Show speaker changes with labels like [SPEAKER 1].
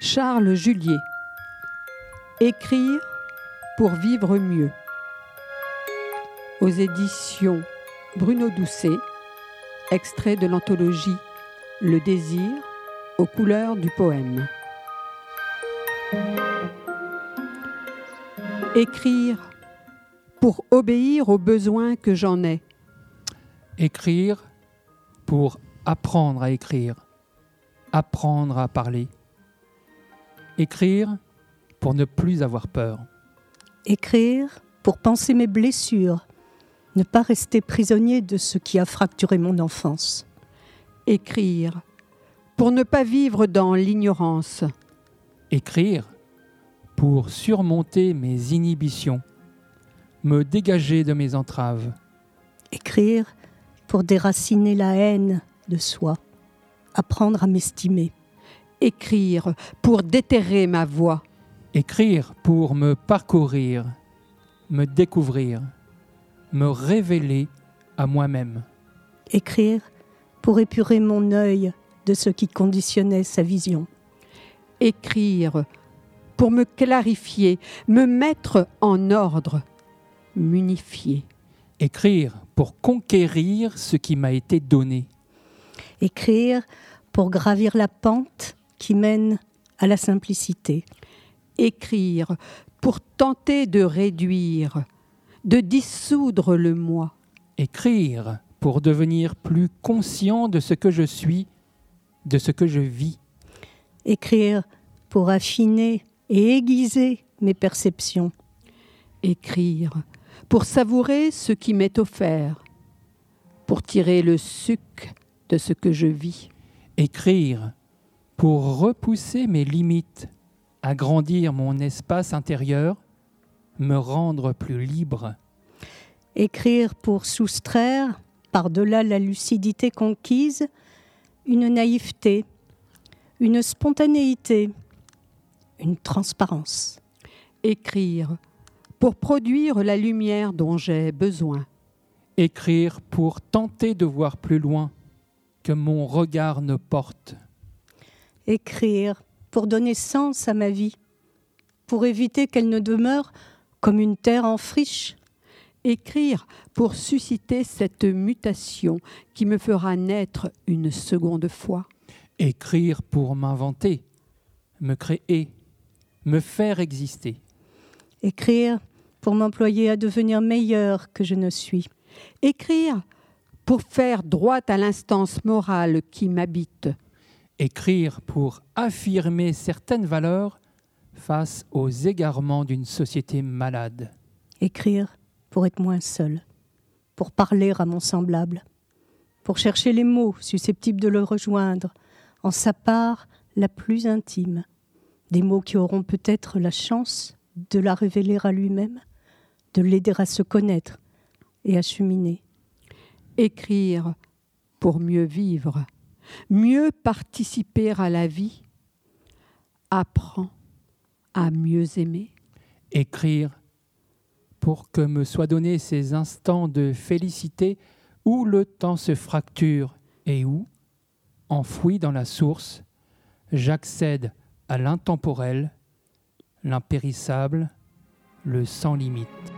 [SPEAKER 1] Charles Julier. Écrire pour vivre mieux. Aux éditions Bruno Doucet, extrait de l'anthologie Le désir aux couleurs du poème. Écrire pour obéir aux besoins que j'en ai.
[SPEAKER 2] Écrire pour apprendre à écrire, apprendre à parler. Écrire pour ne plus avoir peur.
[SPEAKER 3] Écrire pour penser mes blessures, ne pas rester prisonnier de ce qui a fracturé mon enfance.
[SPEAKER 1] Écrire pour ne pas vivre dans l'ignorance.
[SPEAKER 2] Écrire pour surmonter mes inhibitions, me dégager de mes entraves.
[SPEAKER 3] Écrire pour déraciner la haine de soi, apprendre à m'estimer.
[SPEAKER 1] Écrire pour déterrer ma voix.
[SPEAKER 2] Écrire pour me parcourir, me découvrir, me révéler à moi-même.
[SPEAKER 3] Écrire pour épurer mon œil de ce qui conditionnait sa vision.
[SPEAKER 1] Écrire pour me clarifier, me mettre en ordre, m'unifier.
[SPEAKER 2] Écrire pour conquérir ce qui m'a été donné.
[SPEAKER 3] Écrire pour gravir la pente qui mène à la simplicité.
[SPEAKER 1] Écrire pour tenter de réduire, de dissoudre le moi.
[SPEAKER 2] Écrire pour devenir plus conscient de ce que je suis, de ce que je vis.
[SPEAKER 3] Écrire pour affiner et aiguiser mes perceptions.
[SPEAKER 1] Écrire pour savourer ce qui m'est offert, pour tirer le suc de ce que je vis.
[SPEAKER 2] Écrire pour repousser mes limites, agrandir mon espace intérieur, me rendre plus libre.
[SPEAKER 3] Écrire pour soustraire, par-delà la lucidité conquise, une naïveté, une spontanéité, une transparence.
[SPEAKER 1] Écrire pour produire la lumière dont j'ai besoin.
[SPEAKER 2] Écrire pour tenter de voir plus loin que mon regard ne porte.
[SPEAKER 3] Écrire pour donner sens à ma vie, pour éviter qu'elle ne demeure comme une terre en friche.
[SPEAKER 1] Écrire pour susciter cette mutation qui me fera naître une seconde fois.
[SPEAKER 2] Écrire pour m'inventer, me créer, me faire exister.
[SPEAKER 3] Écrire pour m'employer à devenir meilleur que je ne suis.
[SPEAKER 1] Écrire pour faire droit à l'instance morale qui m'habite.
[SPEAKER 2] Écrire pour affirmer certaines valeurs face aux égarements d'une société malade.
[SPEAKER 3] Écrire pour être moins seul, pour parler à mon semblable, pour chercher les mots susceptibles de le rejoindre en sa part la plus intime, des mots qui auront peut-être la chance de la révéler à lui-même, de l'aider à se connaître et à cheminer.
[SPEAKER 1] Écrire pour mieux vivre, mieux participer à la vie, apprend à mieux aimer.
[SPEAKER 2] Écrire pour que me soient donnés ces instants de félicité où le temps se fracture et où, enfoui dans la source, j'accède à l'intemporel, l'impérissable, le sans limite.